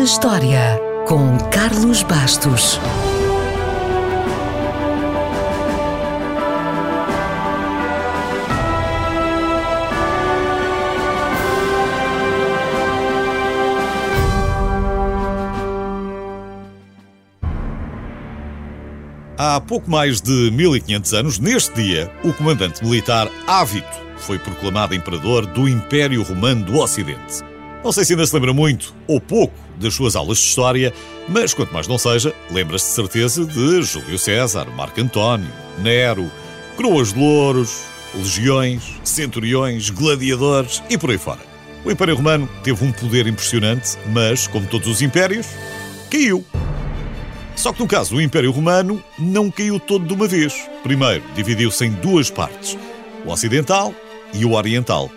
na História, com Carlos Bastos. Há pouco mais de 1500 anos, neste dia, o comandante militar Ávito foi proclamado imperador do Império Romano do Ocidente. Não sei se ainda se lembra muito ou pouco das suas aulas de história, mas quanto mais não seja, lembra-se de certeza de Júlio César, Marco António, Nero, coroas de louros, legiões, centuriões, gladiadores e por aí fora. O Império Romano teve um poder impressionante, mas, como todos os impérios, caiu. Só que no caso do Império Romano, não caiu todo de uma vez. Primeiro, dividiu-se em duas partes: o Ocidental e o Oriental.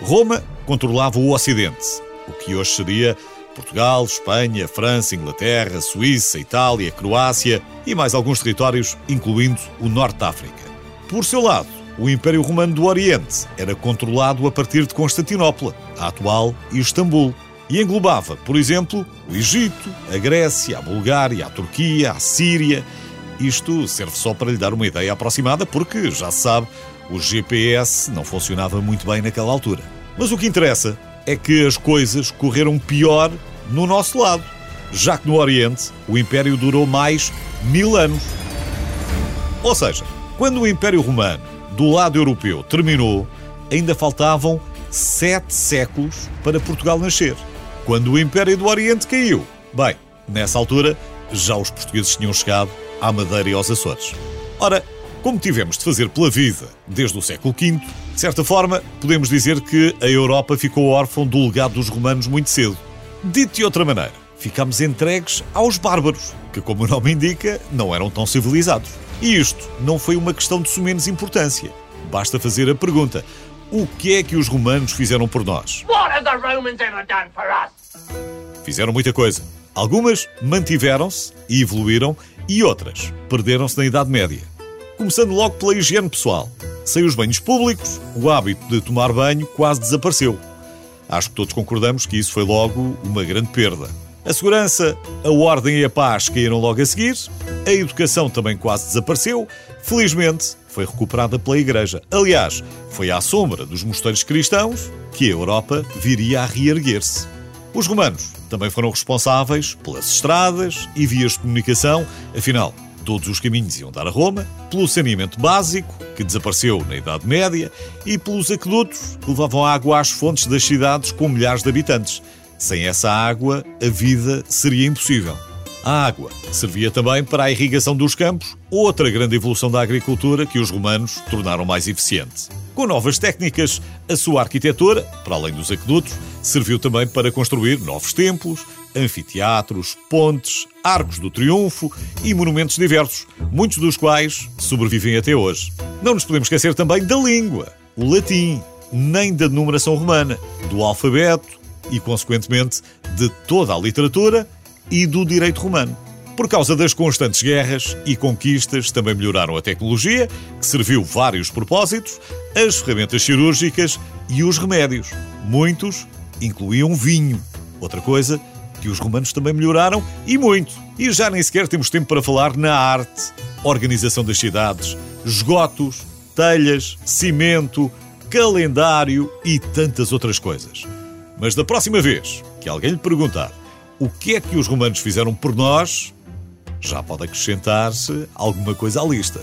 Roma controlava o Ocidente, o que hoje seria Portugal, Espanha, França, Inglaterra, Suíça, Itália, Croácia e mais alguns territórios, incluindo o Norte de África. Por seu lado, o Império Romano do Oriente era controlado a partir de Constantinopla, a atual Istambul, e englobava, por exemplo, o Egito, a Grécia, a Bulgária, a Turquia, a Síria. Isto serve só para lhe dar uma ideia aproximada, porque, já se sabe, o GPS não funcionava muito bem naquela altura. Mas o que interessa é que as coisas correram pior no nosso lado, já que no Oriente o Império durou mais mil anos. Ou seja, quando o Império Romano do lado europeu terminou, ainda faltavam sete séculos para Portugal nascer. Quando o Império do Oriente caiu, bem, nessa altura já os portugueses tinham chegado à Madeira e aos Açores. Ora, como tivemos de fazer pela vida desde o século V, de certa forma, podemos dizer que a Europa ficou órfã do legado dos romanos muito cedo. Dito de outra maneira, ficámos entregues aos bárbaros, que, como o nome indica, não eram tão civilizados. E isto não foi uma questão de sumenos importância. Basta fazer a pergunta: o que é que os romanos fizeram por nós? Fizeram muita coisa. Algumas mantiveram-se e evoluíram, e outras perderam-se na Idade Média começando logo pela higiene pessoal. Sem os banhos públicos, o hábito de tomar banho quase desapareceu. Acho que todos concordamos que isso foi logo uma grande perda. A segurança, a ordem e a paz caíram logo a seguir, a educação também quase desapareceu. Felizmente, foi recuperada pela Igreja. Aliás, foi à sombra dos mosteiros cristãos que a Europa viria a reerguer-se. Os romanos também foram responsáveis pelas estradas e vias de comunicação, afinal, Todos os caminhos iam dar a Roma, pelo saneamento básico, que desapareceu na Idade Média, e pelos aquedutos, que levavam água às fontes das cidades com milhares de habitantes. Sem essa água, a vida seria impossível. A água servia também para a irrigação dos campos, outra grande evolução da agricultura que os romanos tornaram mais eficiente. Com novas técnicas, a sua arquitetura, para além dos aquedutos, serviu também para construir novos templos, anfiteatros, pontes, arcos do triunfo e monumentos diversos, muitos dos quais sobrevivem até hoje. Não nos podemos esquecer também da língua, o latim, nem da numeração romana, do alfabeto e, consequentemente, de toda a literatura e do direito romano. Por causa das constantes guerras e conquistas, também melhoraram a tecnologia, que serviu vários propósitos, as ferramentas cirúrgicas e os remédios. Muitos incluíam vinho. Outra coisa que os romanos também melhoraram e muito. E já nem sequer temos tempo para falar na arte, organização das cidades, esgotos, telhas, cimento, calendário e tantas outras coisas. Mas da próxima vez que alguém lhe perguntar o que é que os romanos fizeram por nós, já pode acrescentar-se alguma coisa à lista.